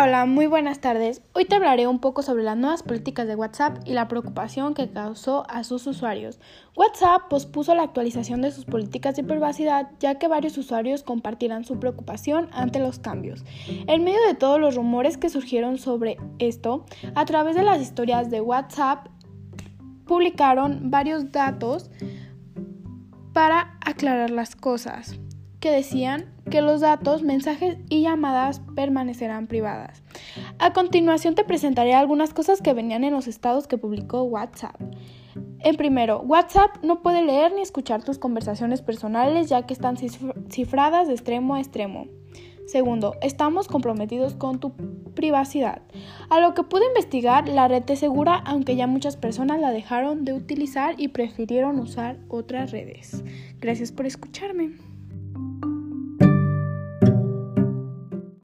Hola, muy buenas tardes. Hoy te hablaré un poco sobre las nuevas políticas de WhatsApp y la preocupación que causó a sus usuarios. WhatsApp pospuso la actualización de sus políticas de privacidad ya que varios usuarios compartirán su preocupación ante los cambios. En medio de todos los rumores que surgieron sobre esto, a través de las historias de WhatsApp publicaron varios datos para aclarar las cosas que decían que los datos, mensajes y llamadas permanecerán privadas. A continuación te presentaré algunas cosas que venían en los estados que publicó WhatsApp. En primero, WhatsApp no puede leer ni escuchar tus conversaciones personales ya que están cifradas de extremo a extremo. Segundo, estamos comprometidos con tu privacidad. A lo que pude investigar, la red es segura, aunque ya muchas personas la dejaron de utilizar y prefirieron usar otras redes. Gracias por escucharme.